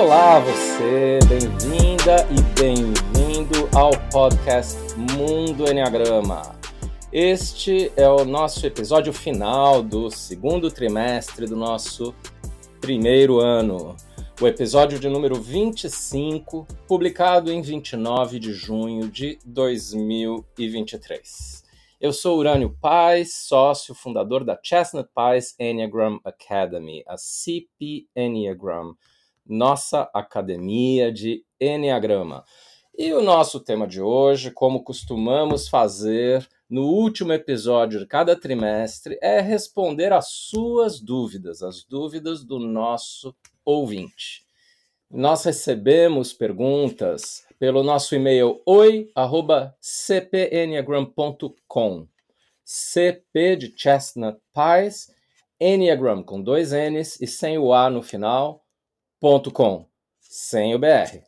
Olá, você, bem-vinda e bem-vindo ao podcast Mundo Enneagrama. Este é o nosso episódio final do segundo trimestre do nosso primeiro ano. O episódio de número 25, publicado em 29 de junho de 2023. Eu sou Urânio Paz, sócio fundador da Chestnut Paz Enneagram Academy, a CP Enneagram, nossa academia de Enneagrama. E o nosso tema de hoje, como costumamos fazer no último episódio de cada trimestre, é responder às suas dúvidas, as dúvidas do nosso ouvinte. Nós recebemos perguntas pelo nosso e-mail oi@cpenneagram.com. CP de Chestnut Pies, Enneagram com dois N's e sem o A no final, .com, sem o BR.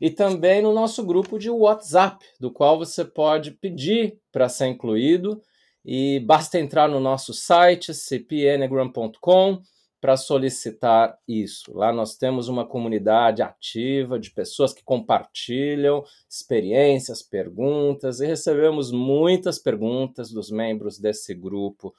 E também no nosso grupo de WhatsApp, do qual você pode pedir para ser incluído e basta entrar no nosso site cpenneagram.com para solicitar isso. Lá nós temos uma comunidade ativa de pessoas que compartilham experiências, perguntas, e recebemos muitas perguntas dos membros desse grupo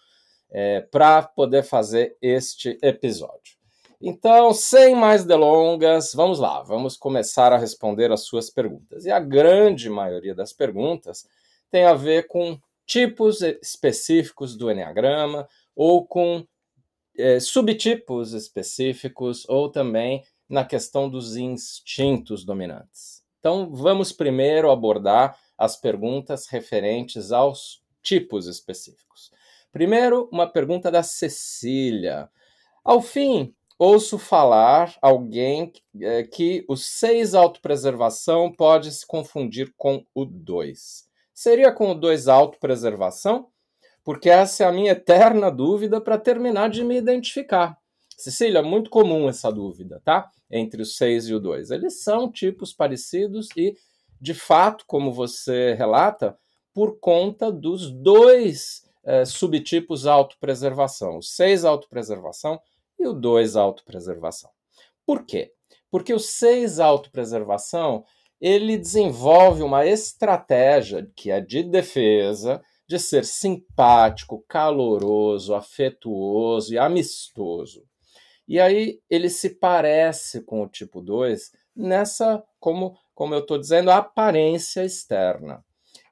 é, para poder fazer este episódio. Então, sem mais delongas, vamos lá, vamos começar a responder as suas perguntas. E a grande maioria das perguntas tem a ver com tipos específicos do Enneagrama ou com é, subtipos específicos ou também na questão dos instintos dominantes. Então, vamos primeiro abordar as perguntas referentes aos tipos específicos. Primeiro, uma pergunta da Cecília. Ao fim, ouço falar alguém é, que o 6 autopreservação pode se confundir com o 2. Seria com o 2 autopreservação? porque essa é a minha eterna dúvida para terminar de me identificar. Cecília, muito comum essa dúvida, tá? Entre o 6 e o 2. Eles são tipos parecidos e, de fato, como você relata, por conta dos dois é, subtipos autopreservação, o 6 autopreservação e o 2 autopreservação. Por quê? Porque o 6 autopreservação ele desenvolve uma estratégia que é de defesa, de ser simpático, caloroso, afetuoso e amistoso. E aí ele se parece com o tipo 2 nessa, como, como eu estou dizendo, aparência externa.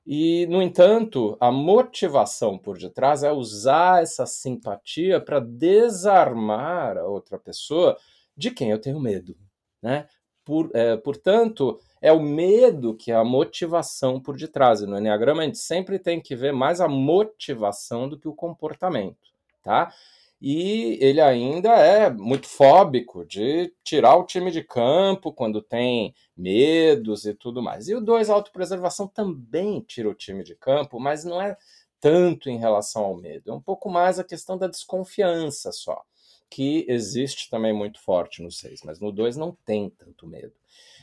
E, no entanto, a motivação por detrás é usar essa simpatia para desarmar a outra pessoa de quem eu tenho medo. Né? Por, é, portanto, é o medo que é a motivação por detrás. E no Enneagrama a gente sempre tem que ver mais a motivação do que o comportamento, tá? E ele ainda é muito fóbico de tirar o time de campo quando tem medos e tudo mais. E o 2, autopreservação, também tira o time de campo, mas não é tanto em relação ao medo. É um pouco mais a questão da desconfiança só, que existe também muito forte no 6, mas no 2 não tem tanto medo.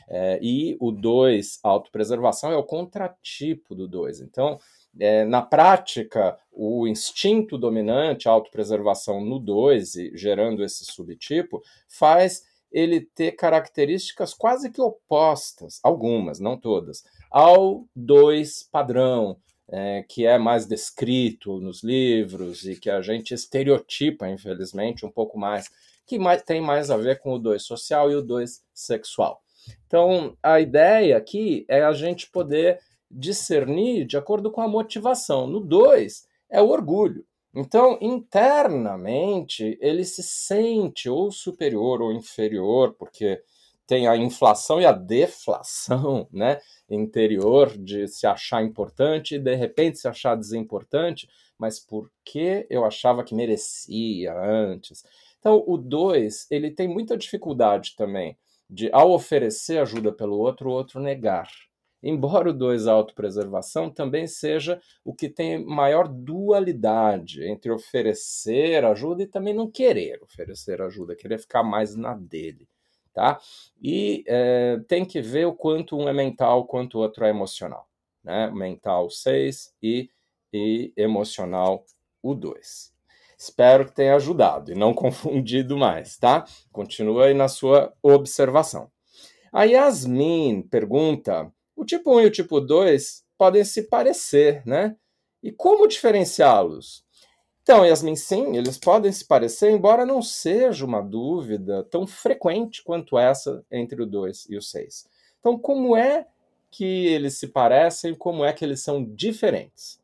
É, e o 2, autopreservação, é o contratipo do 2. Então, é, na prática, o instinto dominante, a autopreservação no 2, gerando esse subtipo, faz ele ter características quase que opostas, algumas, não todas, ao 2 padrão, é, que é mais descrito nos livros e que a gente estereotipa, infelizmente, um pouco mais, que mais, tem mais a ver com o 2 social e o 2 sexual. Então, a ideia aqui é a gente poder discernir de acordo com a motivação. No 2 é o orgulho. Então, internamente, ele se sente ou superior ou inferior, porque tem a inflação e a deflação né, interior de se achar importante e de repente se achar desimportante, mas por que eu achava que merecia antes? Então, o 2 ele tem muita dificuldade também de, ao oferecer ajuda pelo outro, o outro negar. Embora o 2 autopreservação também seja o que tem maior dualidade entre oferecer ajuda e também não querer oferecer ajuda, querer ficar mais na dele. Tá? E é, tem que ver o quanto um é mental, quanto o outro é emocional. Né? Mental 6 e, e emocional o 2. Espero que tenha ajudado e não confundido mais, tá? Continua aí na sua observação. A Yasmin pergunta: o tipo 1 e o tipo 2 podem se parecer, né? E como diferenciá-los? Então, Yasmin, sim, eles podem se parecer, embora não seja uma dúvida tão frequente quanto essa entre o 2 e o 6. Então, como é que eles se parecem, como é que eles são diferentes?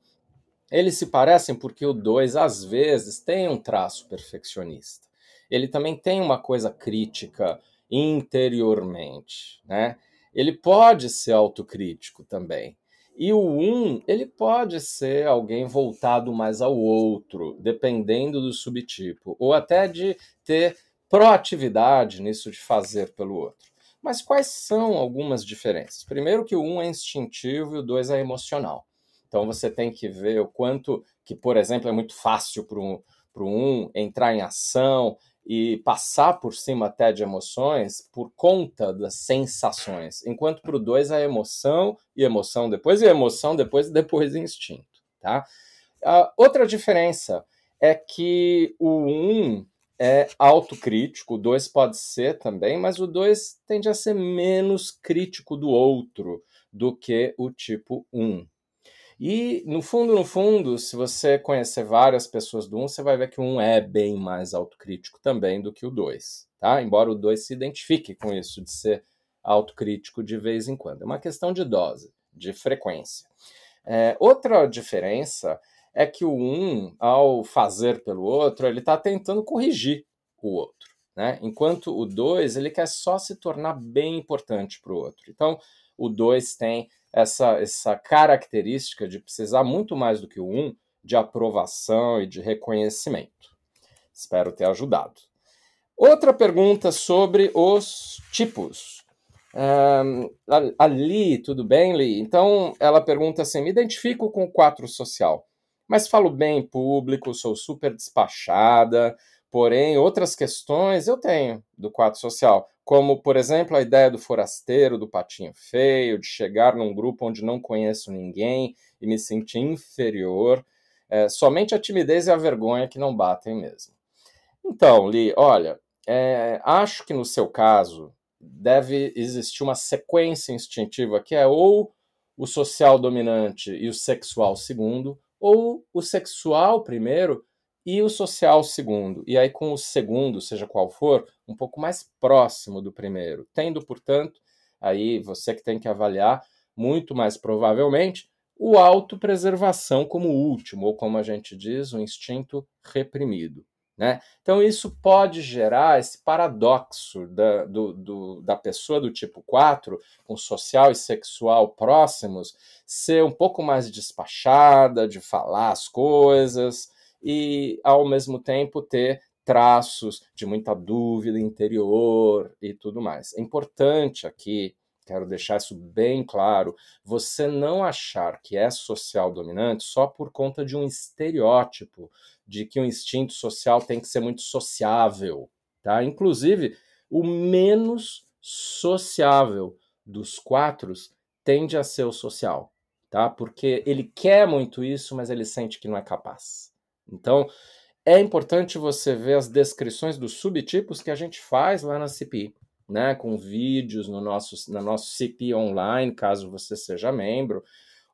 Eles se parecem porque o 2, às vezes, tem um traço perfeccionista. Ele também tem uma coisa crítica interiormente, né? Ele pode ser autocrítico também. E o um, ele pode ser alguém voltado mais ao outro, dependendo do subtipo, ou até de ter proatividade nisso de fazer pelo outro. Mas quais são algumas diferenças? Primeiro que o um é instintivo e o dois é emocional. Então você tem que ver o quanto que, por exemplo, é muito fácil para um, um entrar em ação, e passar por cima até de emoções por conta das sensações, enquanto para o 2 é emoção e emoção depois e emoção depois e depois instinto, tá? Outra diferença é que o 1 um é autocrítico, o 2 pode ser também, mas o 2 tende a ser menos crítico do outro do que o tipo 1. Um. E, no fundo, no fundo, se você conhecer várias pessoas do 1, você vai ver que o 1 é bem mais autocrítico também do que o 2, tá? Embora o 2 se identifique com isso de ser autocrítico de vez em quando. É uma questão de dose, de frequência. É, outra diferença é que o 1, ao fazer pelo outro, ele está tentando corrigir o outro, né? Enquanto o 2, ele quer só se tornar bem importante para o outro. Então, o 2 tem essa, essa característica de precisar muito mais do que o 1 um, de aprovação e de reconhecimento. Espero ter ajudado. Outra pergunta sobre os tipos. Um, ali, tudo bem, Li? Então, ela pergunta assim: me identifico com o 4 social, mas falo bem em público, sou super despachada, porém, outras questões eu tenho do 4 social como, por exemplo, a ideia do forasteiro, do patinho feio, de chegar num grupo onde não conheço ninguém e me sentir inferior. É, somente a timidez e a vergonha que não batem mesmo. Então, Li, olha, é, acho que no seu caso deve existir uma sequência instintiva que é ou o social dominante e o sexual segundo, ou o sexual primeiro e o social segundo. E aí, com o segundo, seja qual for, um pouco mais próximo do primeiro. Tendo, portanto, aí você que tem que avaliar, muito mais provavelmente, o autopreservação como último, ou como a gente diz, o instinto reprimido. Né? Então, isso pode gerar esse paradoxo da, do, do, da pessoa do tipo 4, com social e sexual próximos, ser um pouco mais despachada, de falar as coisas, e, ao mesmo tempo, ter traços de muita dúvida interior e tudo mais. É importante aqui, quero deixar isso bem claro, você não achar que é social dominante só por conta de um estereótipo de que o instinto social tem que ser muito sociável, tá? Inclusive, o menos sociável dos quatro tende a ser o social, tá? Porque ele quer muito isso, mas ele sente que não é capaz. Então, é importante você ver as descrições dos subtipos que a gente faz lá na CPI, né, com vídeos no nosso, na nosso CPI online, caso você seja membro,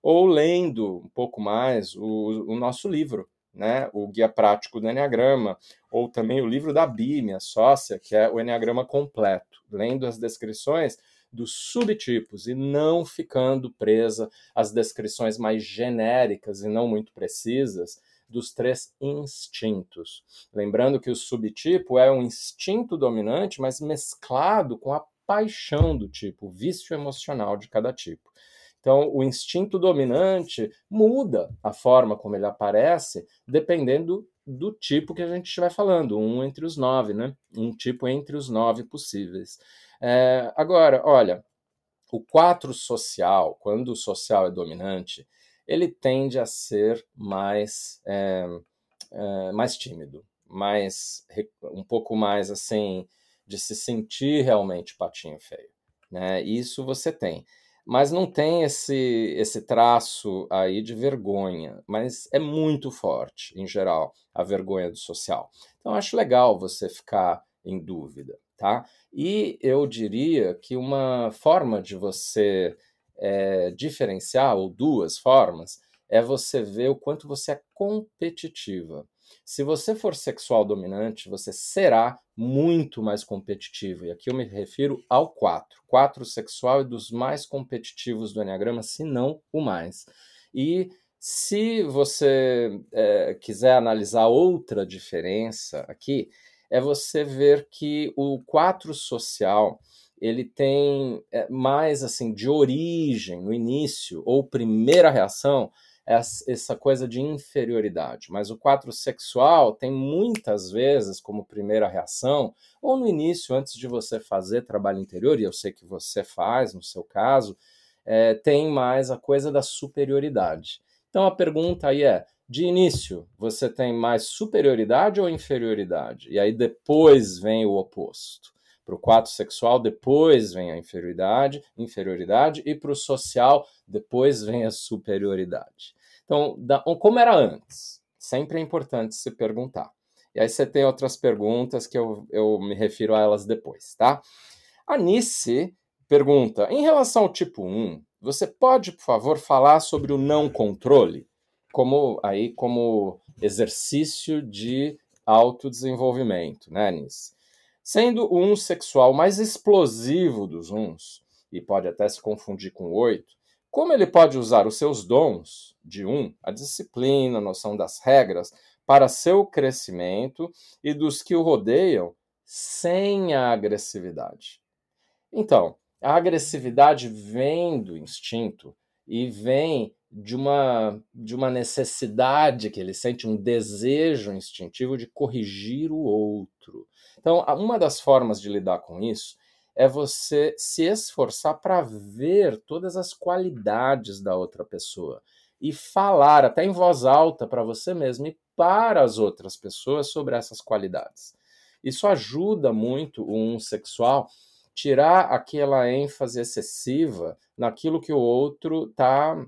ou lendo um pouco mais o, o nosso livro, né, o Guia Prático do Enneagrama, ou também o livro da Bi, minha sócia, que é o Enneagrama Completo, lendo as descrições dos subtipos e não ficando presa às descrições mais genéricas e não muito precisas dos três instintos. Lembrando que o subtipo é um instinto dominante, mas mesclado com a paixão do tipo, o vício emocional de cada tipo. Então, o instinto dominante muda a forma como ele aparece, dependendo do tipo que a gente estiver falando, um entre os nove, né? Um tipo entre os nove possíveis. É, agora, olha, o quatro social, quando o social é dominante, ele tende a ser mais, é, é, mais tímido, mais um pouco mais assim de se sentir realmente patinho feio, né? Isso você tem, mas não tem esse esse traço aí de vergonha, mas é muito forte em geral a vergonha do social. Então acho legal você ficar em dúvida, tá? E eu diria que uma forma de você é, diferenciar, ou duas formas, é você ver o quanto você é competitiva. Se você for sexual dominante, você será muito mais competitivo. E aqui eu me refiro ao 4. 4 sexual é dos mais competitivos do Enneagrama, se não o mais. E se você é, quiser analisar outra diferença aqui, é você ver que o 4 social ele tem é, mais assim de origem no início ou primeira reação essa coisa de inferioridade. Mas o 4 sexual tem muitas vezes como primeira reação, ou no início, antes de você fazer trabalho interior, e eu sei que você faz no seu caso, é, tem mais a coisa da superioridade. Então a pergunta aí é: de início, você tem mais superioridade ou inferioridade? E aí depois vem o oposto. Para o 4 sexual, depois vem a inferioridade, inferioridade, e para o social, depois vem a superioridade. Então, da, como era antes? Sempre é importante se perguntar. E aí você tem outras perguntas que eu, eu me refiro a elas depois, tá? A Nice pergunta: em relação ao tipo 1, você pode, por favor, falar sobre o não controle? Como aí como exercício de autodesenvolvimento, né, Nice? Sendo o um sexual mais explosivo dos uns, e pode até se confundir com oito, como ele pode usar os seus dons de um, a disciplina, a noção das regras, para seu crescimento e dos que o rodeiam, sem a agressividade? Então, a agressividade vem do instinto e vem de uma, de uma necessidade que ele sente, um desejo instintivo de corrigir o outro. Então, uma das formas de lidar com isso é você se esforçar para ver todas as qualidades da outra pessoa e falar até em voz alta para você mesmo e para as outras pessoas sobre essas qualidades. Isso ajuda muito um sexual tirar aquela ênfase excessiva naquilo que o outro está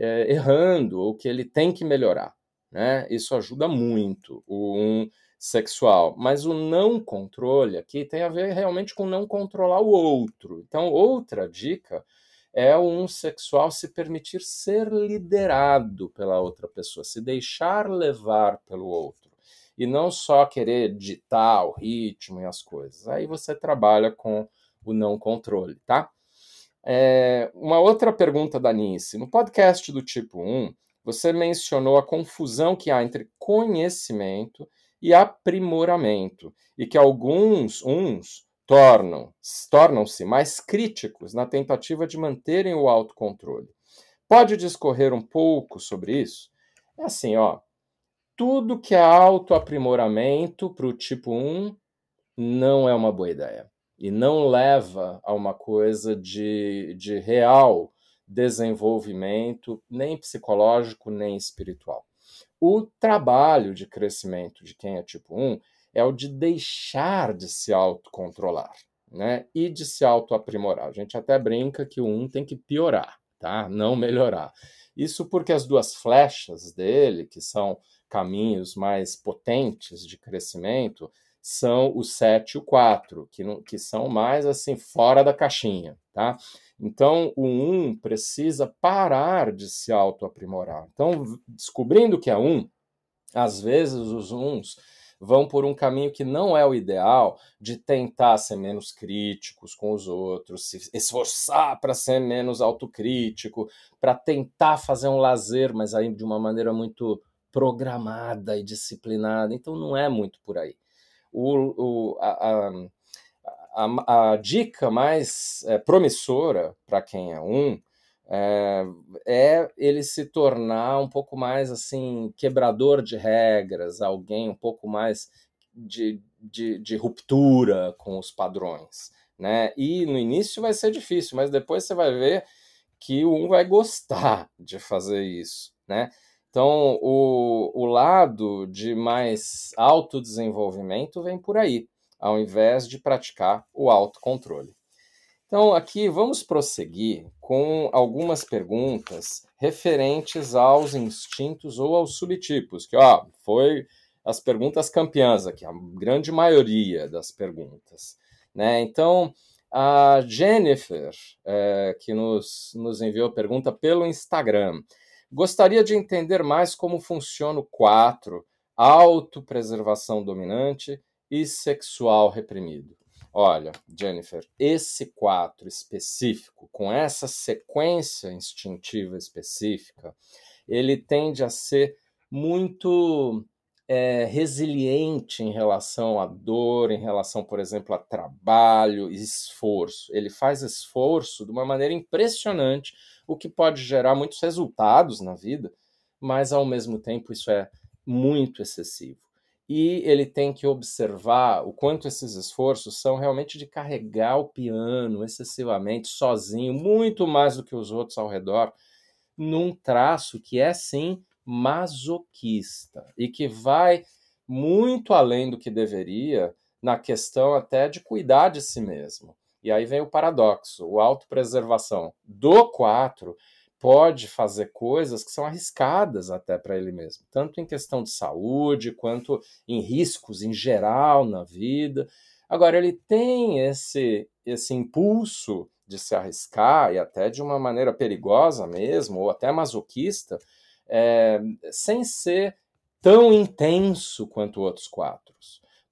é, errando ou que ele tem que melhorar. Né? Isso ajuda muito o um sexual. Mas o não controle aqui tem a ver realmente com não controlar o outro. Então, outra dica é o um sexual se permitir ser liderado pela outra pessoa, se deixar levar pelo outro. E não só querer ditar o ritmo e as coisas. Aí você trabalha com o não controle, tá? É, uma outra pergunta da Nice. No podcast do tipo 1, você mencionou a confusão que há entre conhecimento e aprimoramento, e que alguns uns tornam tornam-se mais críticos na tentativa de manterem o autocontrole. Pode discorrer um pouco sobre isso? É assim, ó. Tudo que é autoaprimoramento para o tipo 1 não é uma boa ideia. E não leva a uma coisa de, de real desenvolvimento, nem psicológico, nem espiritual. O trabalho de crescimento de quem é tipo 1 é o de deixar de se autocontrolar, né? E de se autoaprimorar. A gente até brinca que o 1 tem que piorar, tá? Não melhorar. Isso porque as duas flechas dele, que são caminhos mais potentes de crescimento, são o 7 e o 4, que, não, que são mais assim fora da caixinha, tá? Então, o 1 precisa parar de se autoaprimorar. Então, descobrindo que é 1, às vezes os uns vão por um caminho que não é o ideal, de tentar ser menos críticos com os outros, se esforçar para ser menos autocrítico, para tentar fazer um lazer, mas aí de uma maneira muito programada e disciplinada. Então, não é muito por aí. O, o, a, a a, a dica mais é, promissora para quem é um é, é, ele se tornar um pouco mais assim quebrador de regras, alguém um pouco mais de, de, de ruptura com os padrões. Né? E no início vai ser difícil, mas depois você vai ver que um vai gostar de fazer isso. Né? Então, o, o lado de mais autodesenvolvimento vem por aí ao invés de praticar o autocontrole. Então, aqui vamos prosseguir com algumas perguntas referentes aos instintos ou aos subtipos, que ó, foi as perguntas campeãs aqui, a grande maioria das perguntas. Né? Então, a Jennifer, é, que nos, nos enviou pergunta pelo Instagram, gostaria de entender mais como funciona o 4, autopreservação dominante e sexual reprimido. Olha, Jennifer, esse 4 específico, com essa sequência instintiva específica, ele tende a ser muito é, resiliente em relação à dor, em relação, por exemplo, a trabalho e esforço. Ele faz esforço de uma maneira impressionante, o que pode gerar muitos resultados na vida, mas ao mesmo tempo isso é muito excessivo. E ele tem que observar o quanto esses esforços são realmente de carregar o piano excessivamente, sozinho, muito mais do que os outros ao redor, num traço que é sim masoquista e que vai muito além do que deveria na questão até de cuidar de si mesmo. E aí vem o paradoxo: o autopreservação do 4 pode fazer coisas que são arriscadas até para ele mesmo, tanto em questão de saúde quanto em riscos em geral na vida. Agora, ele tem esse, esse impulso de se arriscar e até de uma maneira perigosa mesmo, ou até masoquista, é, sem ser tão intenso quanto outros quatro.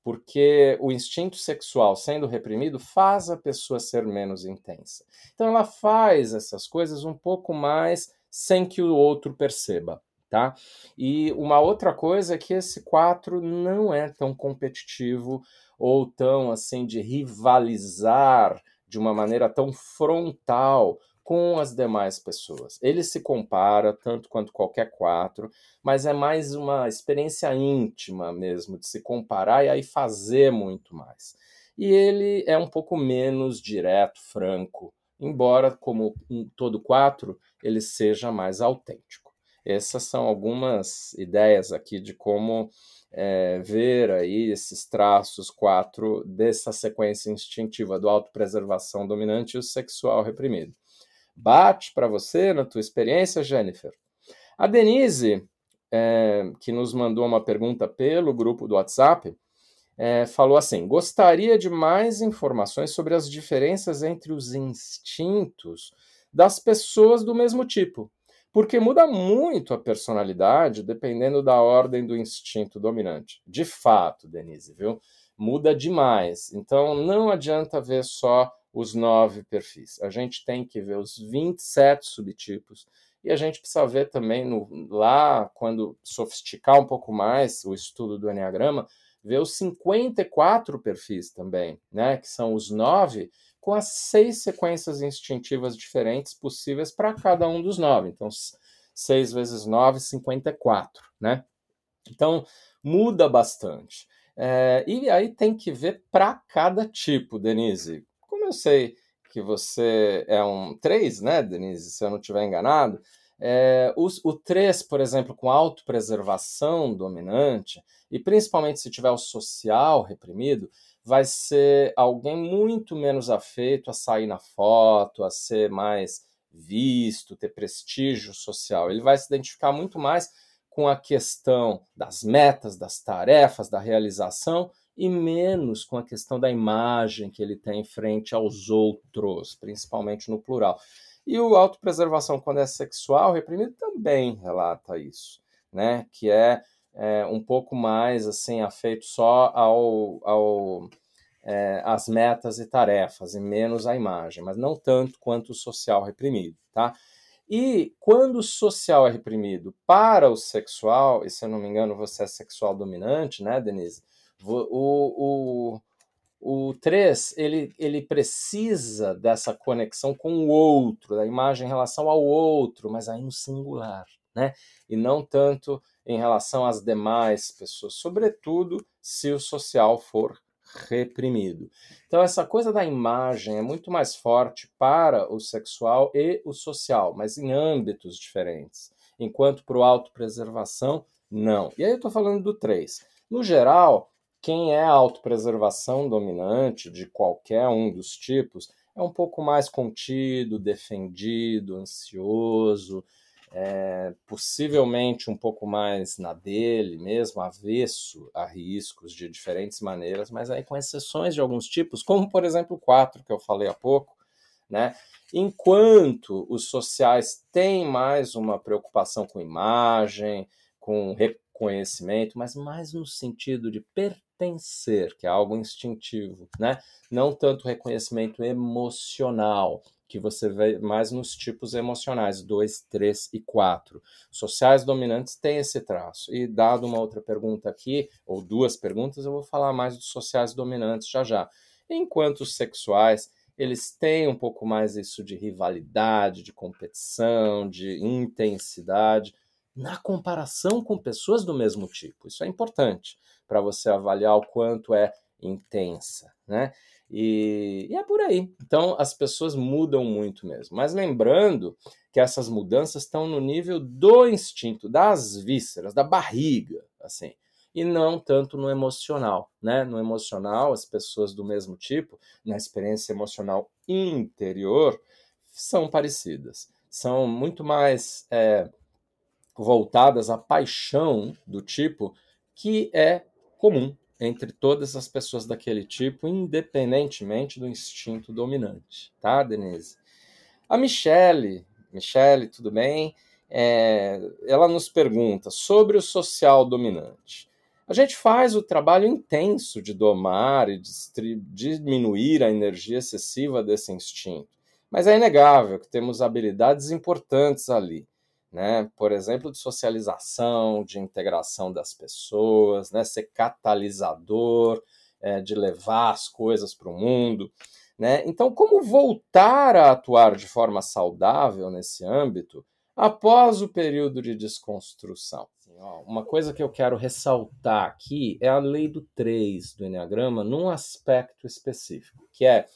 Porque o instinto sexual sendo reprimido faz a pessoa ser menos intensa. Então ela faz essas coisas um pouco mais sem que o outro perceba. Tá? E uma outra coisa é que esse 4 não é tão competitivo ou tão assim de rivalizar de uma maneira tão frontal com as demais pessoas. Ele se compara tanto quanto qualquer quatro, mas é mais uma experiência íntima mesmo de se comparar e aí fazer muito mais. E ele é um pouco menos direto, franco, embora, como em todo quatro, ele seja mais autêntico. Essas são algumas ideias aqui de como é, ver aí esses traços quatro dessa sequência instintiva do autopreservação dominante e o sexual reprimido. Bate para você na tua experiência, Jennifer? A Denise, é, que nos mandou uma pergunta pelo grupo do WhatsApp, é, falou assim: gostaria de mais informações sobre as diferenças entre os instintos das pessoas do mesmo tipo, porque muda muito a personalidade dependendo da ordem do instinto dominante. De fato, Denise, viu? Muda demais. Então não adianta ver só os nove perfis. A gente tem que ver os 27 subtipos e a gente precisa ver também no, lá, quando sofisticar um pouco mais o estudo do Enneagrama, ver os 54 perfis também, né? Que são os nove, com as seis sequências instintivas diferentes possíveis para cada um dos nove. Então, 6 vezes 9, 54, né? Então, muda bastante. É, e aí tem que ver para cada tipo, Denise eu sei que você é um 3, né, Denise, se eu não estiver enganado, é, o, o 3, por exemplo, com autopreservação dominante, e principalmente se tiver o social reprimido, vai ser alguém muito menos afeito a sair na foto, a ser mais visto, ter prestígio social. Ele vai se identificar muito mais com a questão das metas, das tarefas, da realização e menos com a questão da imagem que ele tem frente aos outros, principalmente no plural. E o autopreservação, quando é sexual reprimido, também relata isso, né? Que é, é um pouco mais assim afeito só ao, ao é, as metas e tarefas e menos a imagem, mas não tanto quanto o social reprimido, tá? E quando o social é reprimido para o sexual, e se eu não me engano você é sexual dominante, né, Denise? O, o, o 3, ele, ele precisa dessa conexão com o outro, da imagem em relação ao outro, mas aí no singular, né? E não tanto em relação às demais pessoas, sobretudo se o social for reprimido. Então, essa coisa da imagem é muito mais forte para o sexual e o social, mas em âmbitos diferentes. Enquanto para o autopreservação, não. E aí eu estou falando do 3. No geral, quem é a autopreservação dominante de qualquer um dos tipos é um pouco mais contido, defendido, ansioso, é, possivelmente um pouco mais na dele mesmo, avesso a riscos de diferentes maneiras, mas aí com exceções de alguns tipos, como por exemplo o 4 que eu falei há pouco, né? Enquanto os sociais têm mais uma preocupação com imagem, com reconhecimento, mas mais no sentido de pertencer, que é algo instintivo, né? Não tanto reconhecimento emocional, que você vê mais nos tipos emocionais, 2, 3 e 4. Sociais dominantes têm esse traço. E dado uma outra pergunta aqui, ou duas perguntas, eu vou falar mais dos sociais dominantes já já. Enquanto os sexuais, eles têm um pouco mais isso de rivalidade, de competição, de intensidade, na comparação com pessoas do mesmo tipo. Isso é importante para você avaliar o quanto é intensa, né? E, e, é por aí. Então as pessoas mudam muito mesmo. Mas lembrando que essas mudanças estão no nível do instinto, das vísceras, da barriga, assim, e não tanto no emocional, né? No emocional, as pessoas do mesmo tipo, na experiência emocional interior, são parecidas. São muito mais é, voltadas à paixão do tipo que é comum entre todas as pessoas daquele tipo, independentemente do instinto dominante, tá, Denise? A Michele, Michele, tudo bem? É, ela nos pergunta sobre o social dominante. A gente faz o trabalho intenso de domar e diminuir a energia excessiva desse instinto, mas é inegável que temos habilidades importantes ali né? Por exemplo, de socialização, de integração das pessoas, né? Ser catalisador, é, de levar as coisas para o mundo, né? Então, como voltar a atuar de forma saudável nesse âmbito após o período de desconstrução? Assim, ó, uma coisa que eu quero ressaltar aqui é a lei do 3 do Enneagrama num aspecto específico, que é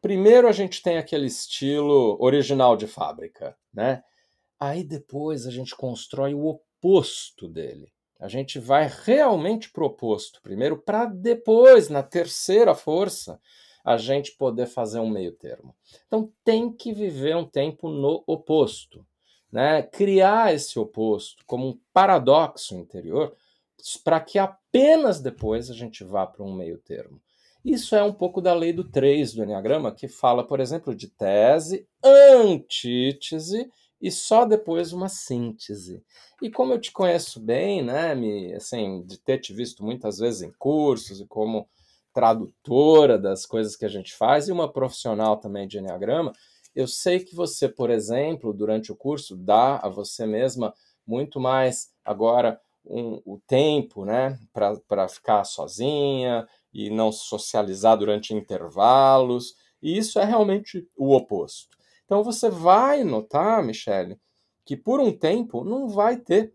primeiro a gente tem aquele estilo original de fábrica, né? Aí depois a gente constrói o oposto dele. A gente vai realmente pro oposto primeiro, para depois, na terceira força, a gente poder fazer um meio termo. Então tem que viver um tempo no oposto. Né? Criar esse oposto como um paradoxo interior para que apenas depois a gente vá para um meio termo. Isso é um pouco da lei do 3 do Enneagrama, que fala, por exemplo, de tese, antítese e só depois uma síntese. E como eu te conheço bem, né, me, assim, de ter te visto muitas vezes em cursos e como tradutora das coisas que a gente faz e uma profissional também de Enneagrama, eu sei que você, por exemplo, durante o curso, dá a você mesma muito mais agora um, o tempo né, para ficar sozinha e não socializar durante intervalos. E isso é realmente o oposto. Então você vai notar, Michele, que por um tempo não vai ter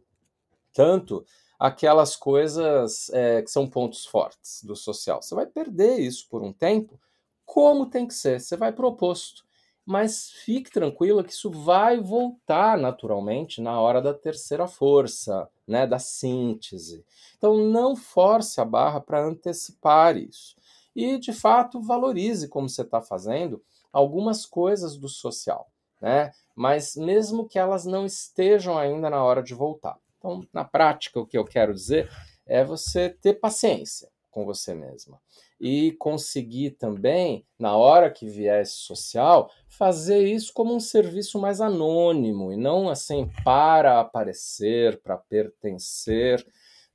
tanto aquelas coisas é, que são pontos fortes do social. Você vai perder isso por um tempo, como tem que ser. Você vai para o oposto. Mas fique tranquila que isso vai voltar naturalmente na hora da terceira força, né, da síntese. Então não force a barra para antecipar isso. E de fato valorize como você está fazendo algumas coisas do social, né? Mas mesmo que elas não estejam ainda na hora de voltar. Então, na prática, o que eu quero dizer é você ter paciência com você mesma e conseguir também, na hora que vier esse social, fazer isso como um serviço mais anônimo e não assim para aparecer, para pertencer,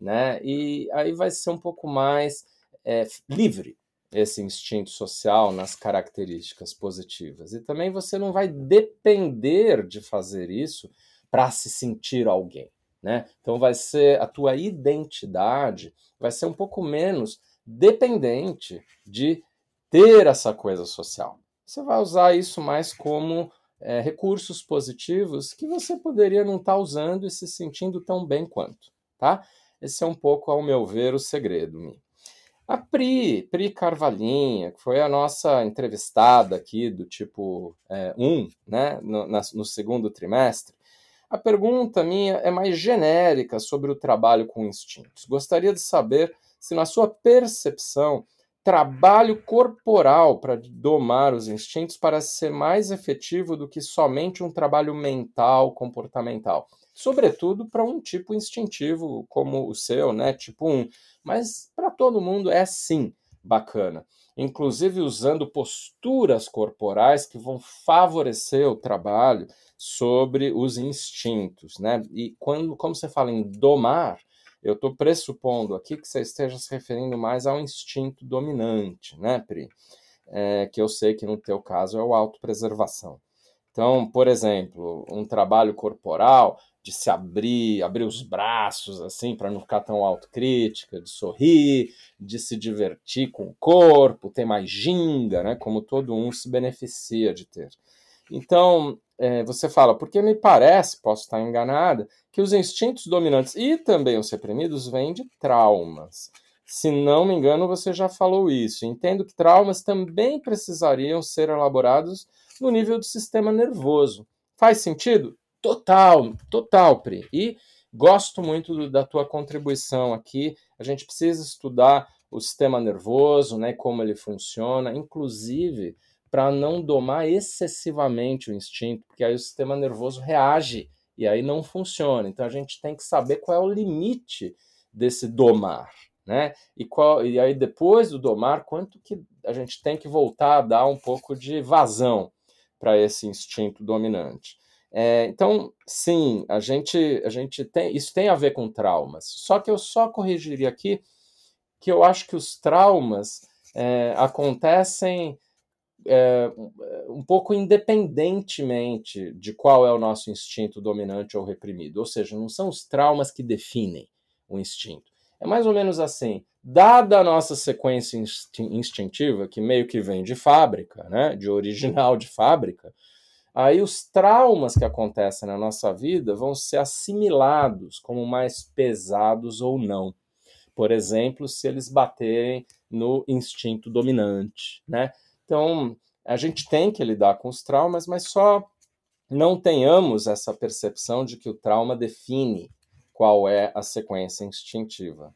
né? E aí vai ser um pouco mais é, livre, esse instinto social nas características positivas. E também você não vai depender de fazer isso para se sentir alguém, né? Então vai ser a tua identidade vai ser um pouco menos dependente de ter essa coisa social. Você vai usar isso mais como é, recursos positivos que você poderia não estar tá usando e se sentindo tão bem quanto, tá? Esse é um pouco, ao meu ver, o segredo. A Pri, Pri Carvalhinha, que foi a nossa entrevistada aqui do tipo 1, é, um, né, no, na, no segundo trimestre, a pergunta minha é mais genérica sobre o trabalho com instintos. Gostaria de saber se, na sua percepção, trabalho corporal para domar os instintos parece ser mais efetivo do que somente um trabalho mental, comportamental. Sobretudo para um tipo instintivo como o seu, né? Tipo 1. Mas para todo mundo é sim bacana. Inclusive usando posturas corporais que vão favorecer o trabalho sobre os instintos, né? E quando, como você fala em domar, eu estou pressupondo aqui que você esteja se referindo mais ao instinto dominante, né, Pri? É, que eu sei que no teu caso é o autopreservação. Então, por exemplo, um trabalho corporal de se abrir, abrir os braços assim para não ficar tão autocrítica, de sorrir, de se divertir com o corpo, ter mais ginga, né, como todo um se beneficia de ter. Então, é, você fala, porque me parece, posso estar enganada, que os instintos dominantes e também os reprimidos vêm de traumas. Se não me engano, você já falou isso. Entendo que traumas também precisariam ser elaborados no nível do sistema nervoso. Faz sentido? Total, total, Pri. E gosto muito do, da tua contribuição aqui. A gente precisa estudar o sistema nervoso, né, como ele funciona, inclusive para não domar excessivamente o instinto, porque aí o sistema nervoso reage e aí não funciona. Então a gente tem que saber qual é o limite desse domar, né? E, qual, e aí depois do domar, quanto que a gente tem que voltar a dar um pouco de vazão para esse instinto dominante. É, então, sim, a gente, a gente tem. Isso tem a ver com traumas. Só que eu só corrigiria aqui que eu acho que os traumas é, acontecem é, um pouco independentemente de qual é o nosso instinto dominante ou reprimido. Ou seja, não são os traumas que definem o instinto. É mais ou menos assim. Dada a nossa sequência instintiva, que meio que vem de fábrica, né, de original de fábrica, aí os traumas que acontecem na nossa vida vão ser assimilados como mais pesados ou não. Por exemplo, se eles baterem no instinto dominante, né? Então, a gente tem que lidar com os traumas, mas só não tenhamos essa percepção de que o trauma define qual é a sequência instintiva.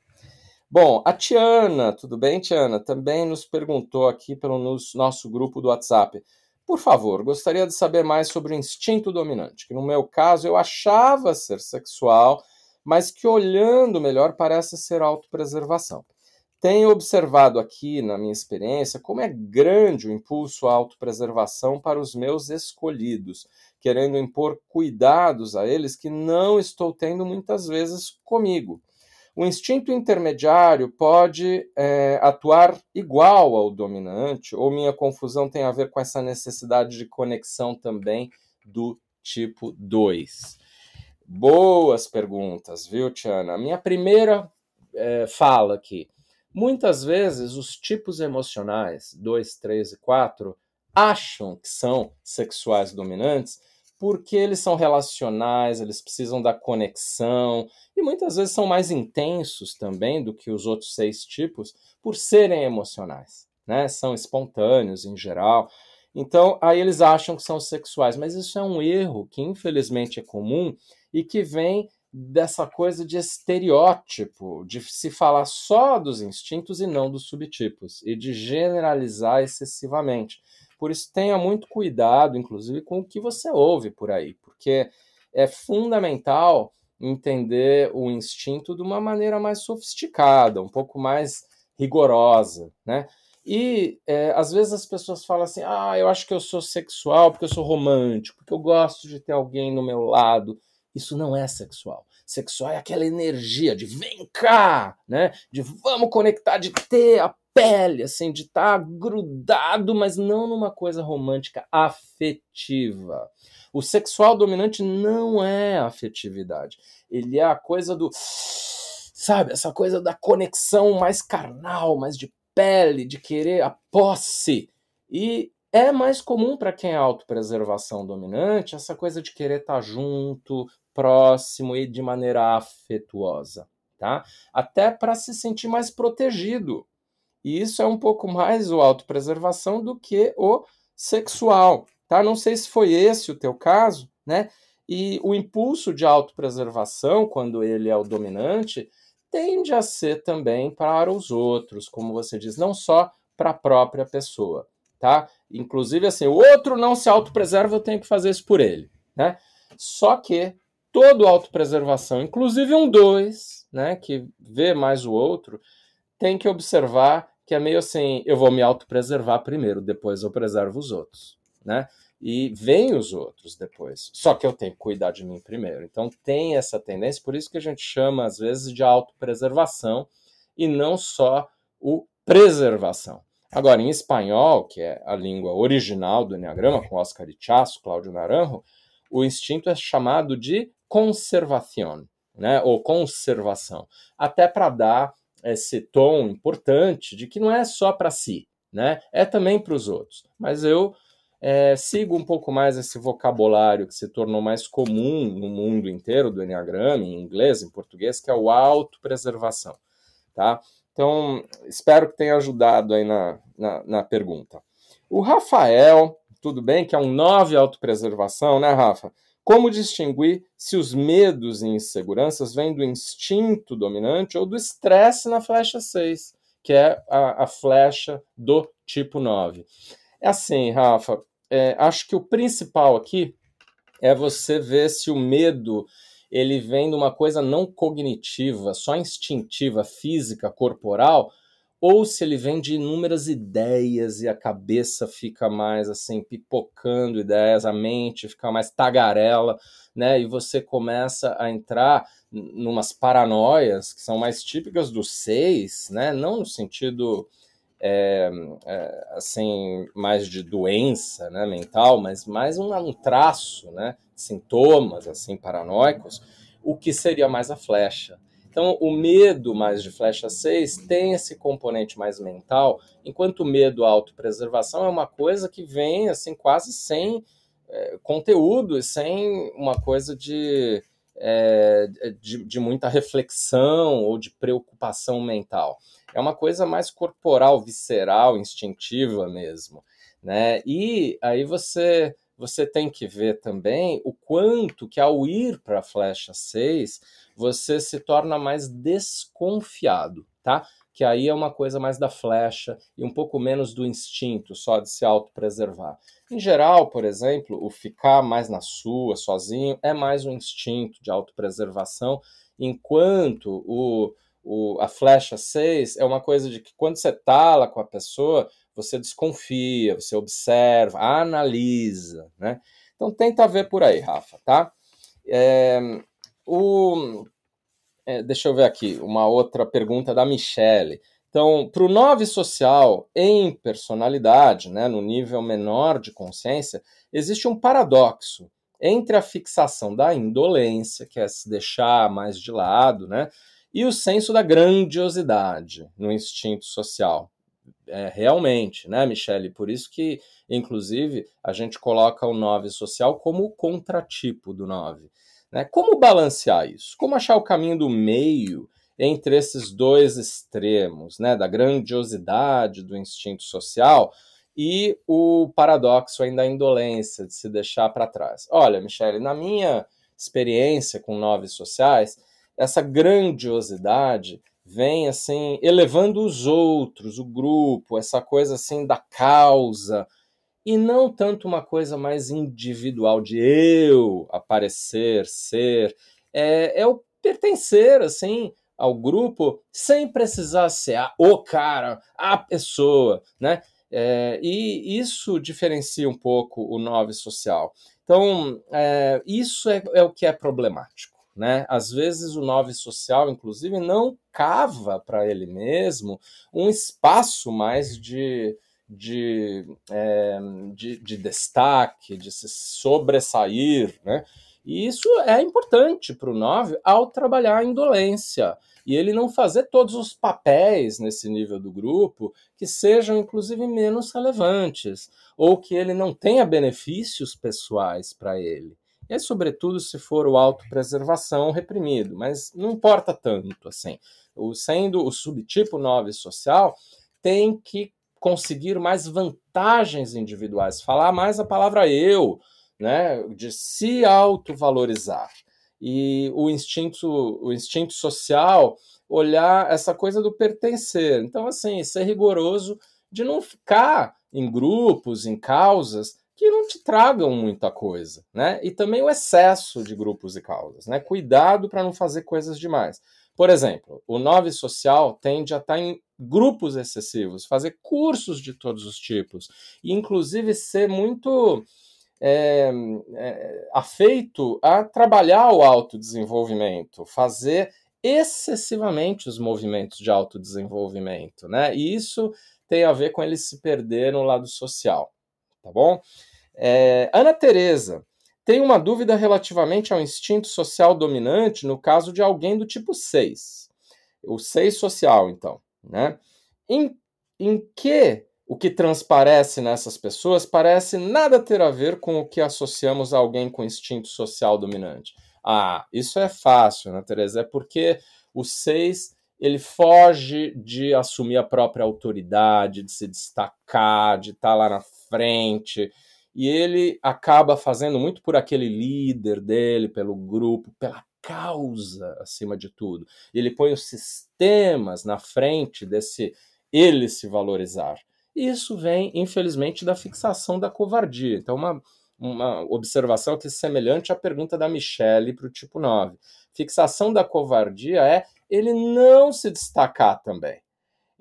Bom, a Tiana, tudo bem, Tiana? Também nos perguntou aqui pelo nosso grupo do WhatsApp. Por favor, gostaria de saber mais sobre o instinto dominante, que no meu caso eu achava ser sexual, mas que olhando melhor parece ser autopreservação. Tenho observado aqui, na minha experiência, como é grande o impulso à autopreservação para os meus escolhidos, querendo impor cuidados a eles que não estou tendo muitas vezes comigo. O instinto intermediário pode é, atuar igual ao dominante, ou minha confusão tem a ver com essa necessidade de conexão também do tipo 2? Boas perguntas, viu, Tiana? Minha primeira é, fala aqui Muitas vezes os tipos emocionais 2, 3 e 4 acham que são sexuais dominantes porque eles são relacionais, eles precisam da conexão e muitas vezes são mais intensos também do que os outros seis tipos por serem emocionais, né? São espontâneos em geral. Então, aí eles acham que são sexuais, mas isso é um erro que infelizmente é comum e que vem dessa coisa de estereótipo, de se falar só dos instintos e não dos subtipos, e de generalizar excessivamente. Por isso, tenha muito cuidado, inclusive, com o que você ouve por aí, porque é fundamental entender o instinto de uma maneira mais sofisticada, um pouco mais rigorosa, né? E é, às vezes as pessoas falam assim: ah, eu acho que eu sou sexual porque eu sou romântico, porque eu gosto de ter alguém no meu lado. Isso não é sexual. Sexual é aquela energia de vem cá, né? De vamos conectar, de ter a pele, assim, de estar tá grudado, mas não numa coisa romântica afetiva. O sexual dominante não é afetividade. Ele é a coisa do. Sabe, essa coisa da conexão mais carnal, mais de pele, de querer a posse. E é mais comum para quem é autopreservação dominante essa coisa de querer estar tá junto, próximo e de maneira afetuosa, tá? Até para se sentir mais protegido. E isso é um pouco mais o autopreservação do que o sexual, tá? Não sei se foi esse o teu caso, né? E o impulso de autopreservação, quando ele é o dominante, tende a ser também para os outros, como você diz, não só para a própria pessoa, tá? Inclusive, assim, o outro não se autopreserva, eu tenho que fazer isso por ele, né? Só que todo autopreservação, inclusive um dois, né, que vê mais o outro, tem que observar que é meio assim, eu vou me autopreservar primeiro, depois eu preservo os outros, né? E vem os outros depois. Só que eu tenho que cuidar de mim primeiro. Então tem essa tendência, por isso que a gente chama às vezes de autopreservação e não só o preservação. Agora, em espanhol, que é a língua original do Enneagrama, com Oscar Ichaço, Cláudio Naranjo, o instinto é chamado de conservação, né? ou conservação, até para dar esse tom importante de que não é só para si, né? é também para os outros. Mas eu é, sigo um pouco mais esse vocabulário que se tornou mais comum no mundo inteiro do Enneagrama, em inglês, em português, que é o autopreservação. Tá? Então, espero que tenha ajudado aí na, na, na pergunta. O Rafael, tudo bem, que é um 9 autopreservação, né, Rafa? Como distinguir se os medos e inseguranças vêm do instinto dominante ou do estresse na flecha 6, que é a, a flecha do tipo 9? É assim, Rafa, é, acho que o principal aqui é você ver se o medo ele vem de uma coisa não cognitiva, só instintiva, física, corporal, ou se ele vem de inúmeras ideias e a cabeça fica mais assim pipocando ideias, a mente fica mais tagarela, né? E você começa a entrar numas paranoias que são mais típicas do seis, né? Não no sentido é, é, assim, mais de doença né, mental, mas mais um, um traço, né, sintomas assim paranoicos, o que seria mais a flecha. Então, o medo mais de flecha 6 tem esse componente mais mental, enquanto o medo à autopreservação é uma coisa que vem assim quase sem é, conteúdo sem uma coisa de, é, de, de muita reflexão ou de preocupação mental é uma coisa mais corporal, visceral, instintiva mesmo, né? E aí você você tem que ver também o quanto que ao ir para a flecha 6, você se torna mais desconfiado, tá? Que aí é uma coisa mais da flecha e um pouco menos do instinto só de se autopreservar. Em geral, por exemplo, o ficar mais na sua, sozinho, é mais um instinto de autopreservação, enquanto o o, a flecha 6 é uma coisa de que quando você tá lá com a pessoa, você desconfia, você observa, analisa, né? Então tenta ver por aí, Rafa, tá? É, o, é, deixa eu ver aqui, uma outra pergunta da Michele. Então, para o 9 social em personalidade, né, no nível menor de consciência, existe um paradoxo entre a fixação da indolência, que é se deixar mais de lado, né, e o senso da grandiosidade no instinto social. É, realmente, né, Michele? Por isso que, inclusive, a gente coloca o 9 social como o contratipo do 9. Né? Como balancear isso? Como achar o caminho do meio entre esses dois extremos, né, da grandiosidade do instinto social e o paradoxo ainda da indolência, de se deixar para trás? Olha, Michele, na minha experiência com nove sociais, essa grandiosidade vem assim elevando os outros, o grupo, essa coisa assim da causa e não tanto uma coisa mais individual de eu aparecer, ser, é, é o pertencer assim ao grupo sem precisar ser a, o cara, a pessoa, né? É, e isso diferencia um pouco o nove social. Então, é, isso é, é o que é problemático. Né? Às vezes o nove social, inclusive, não cava para ele mesmo um espaço mais de, de, é, de, de, destaque, de se sobressair. Né? E isso é importante para o nove ao trabalhar a indolência. E ele não fazer todos os papéis nesse nível do grupo que sejam, inclusive, menos relevantes, ou que ele não tenha benefícios pessoais para ele e sobretudo se for o autopreservação reprimido, mas não importa tanto assim. O, sendo o subtipo 9 social, tem que conseguir mais vantagens individuais, falar mais a palavra eu, né, de se autovalorizar. E o instinto, o instinto social, olhar essa coisa do pertencer. Então, assim, ser rigoroso de não ficar em grupos, em causas que não te tragam muita coisa, né? E também o excesso de grupos e causas, né? Cuidado para não fazer coisas demais. Por exemplo, o Nove Social tende a estar tá em grupos excessivos, fazer cursos de todos os tipos, e inclusive ser muito é, é, afeito a trabalhar o autodesenvolvimento, fazer excessivamente os movimentos de autodesenvolvimento, né? E isso tem a ver com ele se perder no lado social, tá bom? É, Ana Teresa tem uma dúvida relativamente ao instinto social dominante no caso de alguém do tipo 6. O 6 social, então, né? Em, em que o que transparece nessas pessoas parece nada ter a ver com o que associamos a alguém com instinto social dominante. Ah, isso é fácil, né, Tereza? É porque o 6 ele foge de assumir a própria autoridade, de se destacar, de estar lá na frente. E ele acaba fazendo muito por aquele líder dele, pelo grupo, pela causa acima de tudo. Ele põe os sistemas na frente desse ele se valorizar. E isso vem, infelizmente, da fixação da covardia. Então, uma uma observação que é semelhante à pergunta da Michelle para o tipo 9. Fixação da covardia é ele não se destacar também.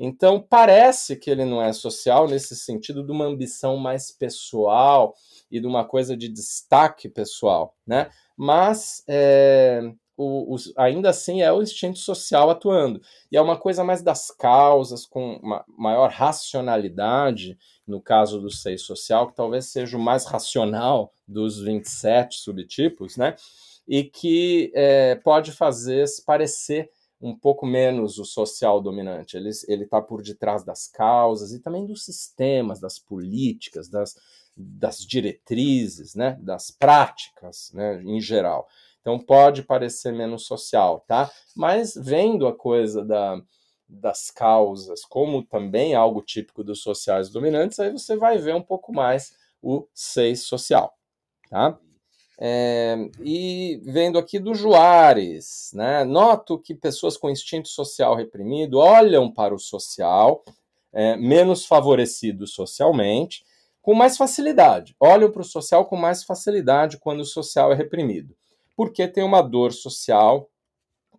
Então, parece que ele não é social nesse sentido de uma ambição mais pessoal e de uma coisa de destaque pessoal, né? Mas é, o, o, ainda assim é o instinto social atuando. E é uma coisa mais das causas, com uma maior racionalidade, no caso do seis social, que talvez seja o mais racional dos 27 subtipos, né? E que é, pode fazer se parecer um pouco menos o social dominante. Ele está por detrás das causas e também dos sistemas, das políticas, das, das diretrizes, né? das práticas né? em geral. Então pode parecer menos social, tá? Mas vendo a coisa da, das causas como também algo típico dos sociais dominantes, aí você vai ver um pouco mais o seis social, tá? É, e vendo aqui do Juarez, né? Noto que pessoas com instinto social reprimido olham para o social, é, menos favorecidos socialmente, com mais facilidade. Olham para o social com mais facilidade quando o social é reprimido porque tem uma dor social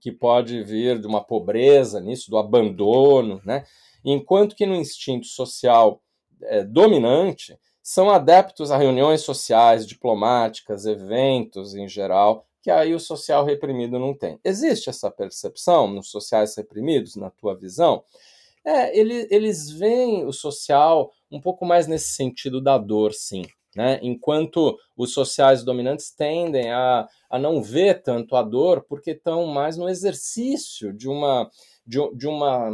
que pode vir de uma pobreza nisso, do abandono, né? Enquanto que no instinto social é, dominante são adeptos a reuniões sociais, diplomáticas, eventos em geral, que aí o social reprimido não tem. Existe essa percepção nos sociais reprimidos, na tua visão? É, ele, eles veem o social um pouco mais nesse sentido da dor, sim. Né? Enquanto os sociais dominantes tendem a, a não ver tanto a dor porque estão mais no exercício de uma, de, de uma,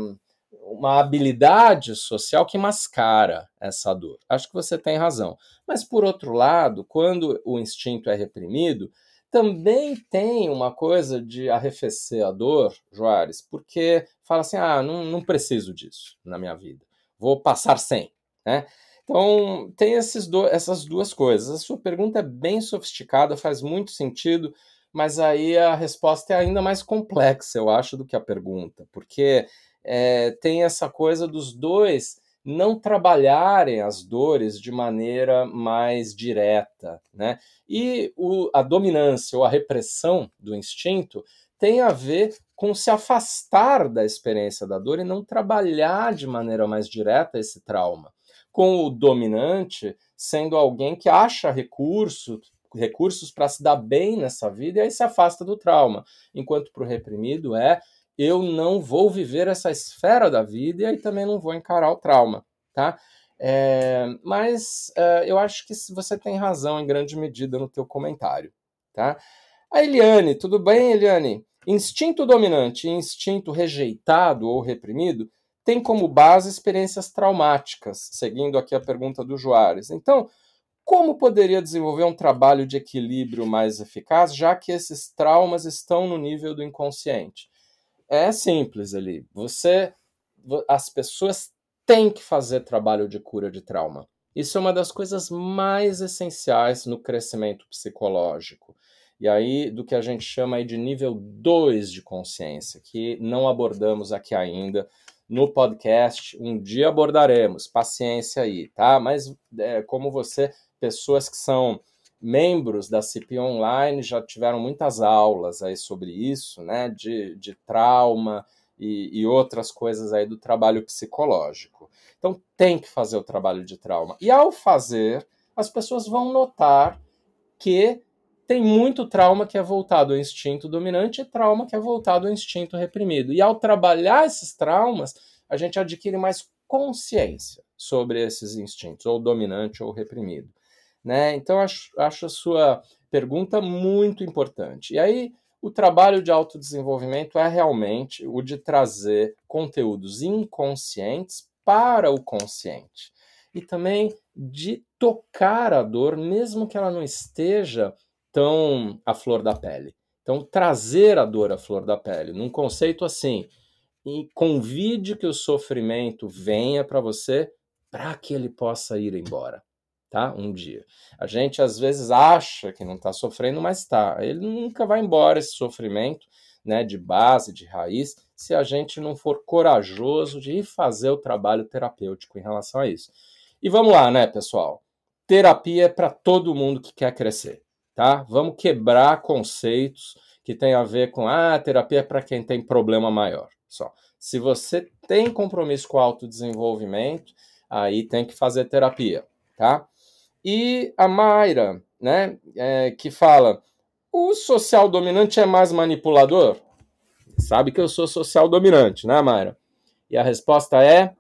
uma habilidade social que mascara essa dor. Acho que você tem razão. Mas, por outro lado, quando o instinto é reprimido, também tem uma coisa de arrefecer a dor, Juarez, porque fala assim: ah, não, não preciso disso na minha vida, vou passar sem. Né? Então, tem do, essas duas coisas. A sua pergunta é bem sofisticada, faz muito sentido, mas aí a resposta é ainda mais complexa, eu acho, do que a pergunta, porque é, tem essa coisa dos dois não trabalharem as dores de maneira mais direta, né? E o, a dominância ou a repressão do instinto tem a ver com se afastar da experiência da dor e não trabalhar de maneira mais direta esse trauma com o dominante sendo alguém que acha recurso, recursos para se dar bem nessa vida e aí se afasta do trauma. Enquanto para o reprimido é eu não vou viver essa esfera da vida e aí também não vou encarar o trauma, tá? É, mas é, eu acho que você tem razão em grande medida no teu comentário, tá? A Eliane, tudo bem, Eliane? Instinto dominante e instinto rejeitado ou reprimido tem como base experiências traumáticas, seguindo aqui a pergunta do Juarez. Então, como poderia desenvolver um trabalho de equilíbrio mais eficaz, já que esses traumas estão no nível do inconsciente? É simples ali. Você, as pessoas têm que fazer trabalho de cura de trauma. Isso é uma das coisas mais essenciais no crescimento psicológico. e aí do que a gente chama aí de nível 2 de consciência, que não abordamos aqui ainda no podcast. Um dia abordaremos, paciência aí, tá? Mas é, como você, pessoas que são membros da CP Online já tiveram muitas aulas aí sobre isso, né? De, de trauma e, e outras coisas aí do trabalho psicológico. Então tem que fazer o trabalho de trauma. E ao fazer, as pessoas vão notar que tem muito trauma que é voltado ao instinto dominante e trauma que é voltado ao instinto reprimido. E ao trabalhar esses traumas, a gente adquire mais consciência sobre esses instintos, ou dominante ou reprimido. Né? Então, acho, acho a sua pergunta muito importante. E aí, o trabalho de autodesenvolvimento é realmente o de trazer conteúdos inconscientes para o consciente. E também de tocar a dor, mesmo que ela não esteja tão à flor da pele. Então, trazer a dor à flor da pele, num conceito assim, e convide que o sofrimento venha para você para que ele possa ir embora tá? Um dia. A gente às vezes acha que não está sofrendo, mas está. Ele nunca vai embora esse sofrimento, né, de base, de raiz, se a gente não for corajoso de ir fazer o trabalho terapêutico em relação a isso. E vamos lá, né, pessoal? Terapia é para todo mundo que quer crescer, tá? Vamos quebrar conceitos que tem a ver com ah, terapia é para quem tem problema maior. Só. Se você tem compromisso com o autodesenvolvimento, aí tem que fazer terapia, tá? E a Mayra, né, é, que fala: o social dominante é mais manipulador? Sabe que eu sou social dominante, né, Mayra? E a resposta é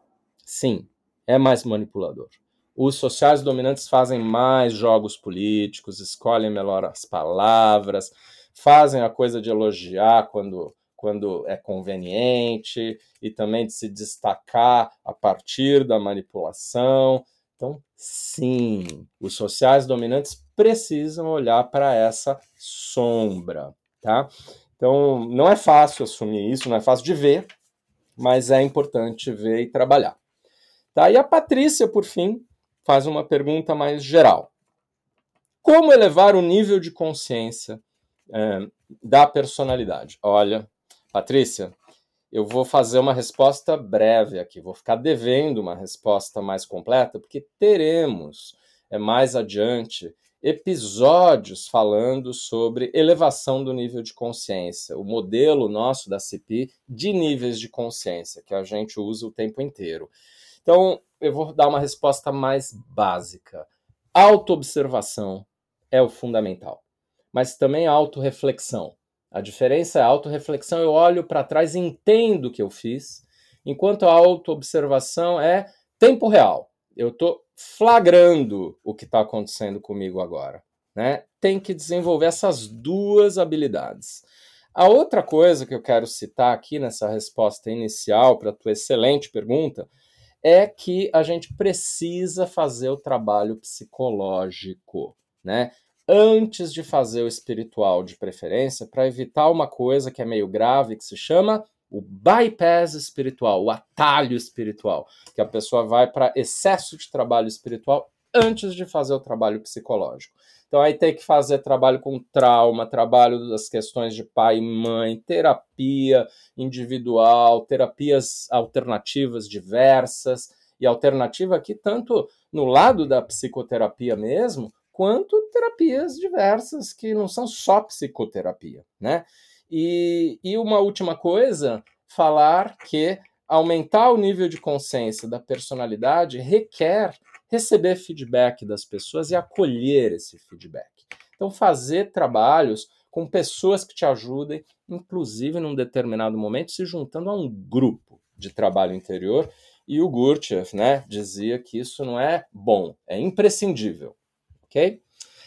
sim, é mais manipulador. Os sociais dominantes fazem mais jogos políticos, escolhem melhor as palavras, fazem a coisa de elogiar quando, quando é conveniente e também de se destacar a partir da manipulação. Então, sim, os sociais dominantes precisam olhar para essa sombra, tá? Então, não é fácil assumir isso, não é fácil de ver, mas é importante ver e trabalhar. Tá? E a Patrícia, por fim, faz uma pergunta mais geral. Como elevar o nível de consciência é, da personalidade? Olha, Patrícia, eu vou fazer uma resposta breve aqui, vou ficar devendo uma resposta mais completa, porque teremos é, mais adiante episódios falando sobre elevação do nível de consciência, o modelo nosso da CPI de níveis de consciência, que a gente usa o tempo inteiro. Então, eu vou dar uma resposta mais básica. Autoobservação é o fundamental, mas também autorreflexão. A diferença é a autorreflexão, eu olho para trás e entendo o que eu fiz, enquanto a autoobservação é tempo real. Eu estou flagrando o que está acontecendo comigo agora. Né? Tem que desenvolver essas duas habilidades. A outra coisa que eu quero citar aqui nessa resposta inicial para a tua excelente pergunta é que a gente precisa fazer o trabalho psicológico, né? Antes de fazer o espiritual de preferência, para evitar uma coisa que é meio grave, que se chama o bypass espiritual, o atalho espiritual, que a pessoa vai para excesso de trabalho espiritual antes de fazer o trabalho psicológico. Então aí tem que fazer trabalho com trauma, trabalho das questões de pai e mãe, terapia individual, terapias alternativas diversas, e alternativa aqui tanto no lado da psicoterapia mesmo, quanto terapias diversas que não são só psicoterapia, né? E, e uma última coisa, falar que aumentar o nível de consciência da personalidade requer receber feedback das pessoas e acolher esse feedback. Então, fazer trabalhos com pessoas que te ajudem, inclusive num determinado momento, se juntando a um grupo de trabalho interior. E o Gurdjieff né, dizia que isso não é bom, é imprescindível ok?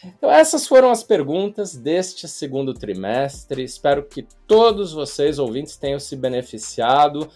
Então, essas foram as perguntas deste segundo trimestre. Espero que todos vocês, ouvintes, tenham se beneficiado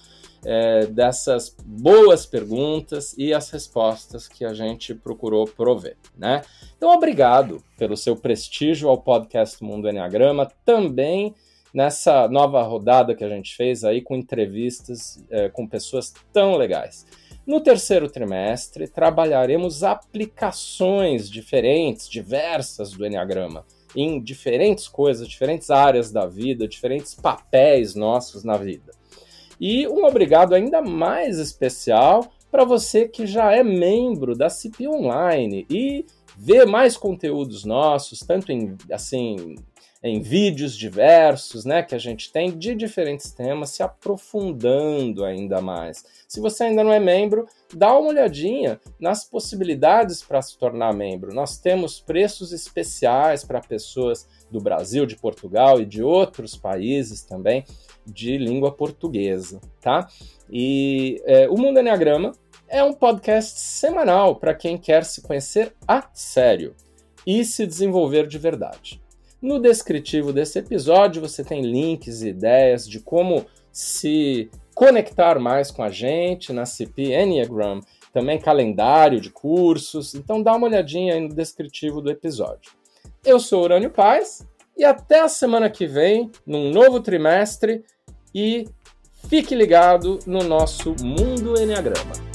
é, dessas boas perguntas e as respostas que a gente procurou prover, né? Então, obrigado pelo seu prestígio ao podcast Mundo Enneagrama, também nessa nova rodada que a gente fez aí com entrevistas é, com pessoas tão legais. No terceiro trimestre, trabalharemos aplicações diferentes, diversas do Enneagrama. em diferentes coisas, diferentes áreas da vida, diferentes papéis nossos na vida. E um obrigado ainda mais especial para você que já é membro da CP Online e vê mais conteúdos nossos, tanto em assim em vídeos diversos, né, que a gente tem de diferentes temas, se aprofundando ainda mais. Se você ainda não é membro, dá uma olhadinha nas possibilidades para se tornar membro. Nós temos preços especiais para pessoas do Brasil, de Portugal e de outros países também de língua portuguesa, tá? E é, o Mundo Enneagrama é um podcast semanal para quem quer se conhecer a sério e se desenvolver de verdade. No descritivo desse episódio você tem links e ideias de como se conectar mais com a gente na CP Enneagram, também calendário de cursos, então dá uma olhadinha aí no descritivo do episódio. Eu sou Urânio Paz e até a semana que vem, num novo trimestre, e fique ligado no nosso Mundo Enneagrama.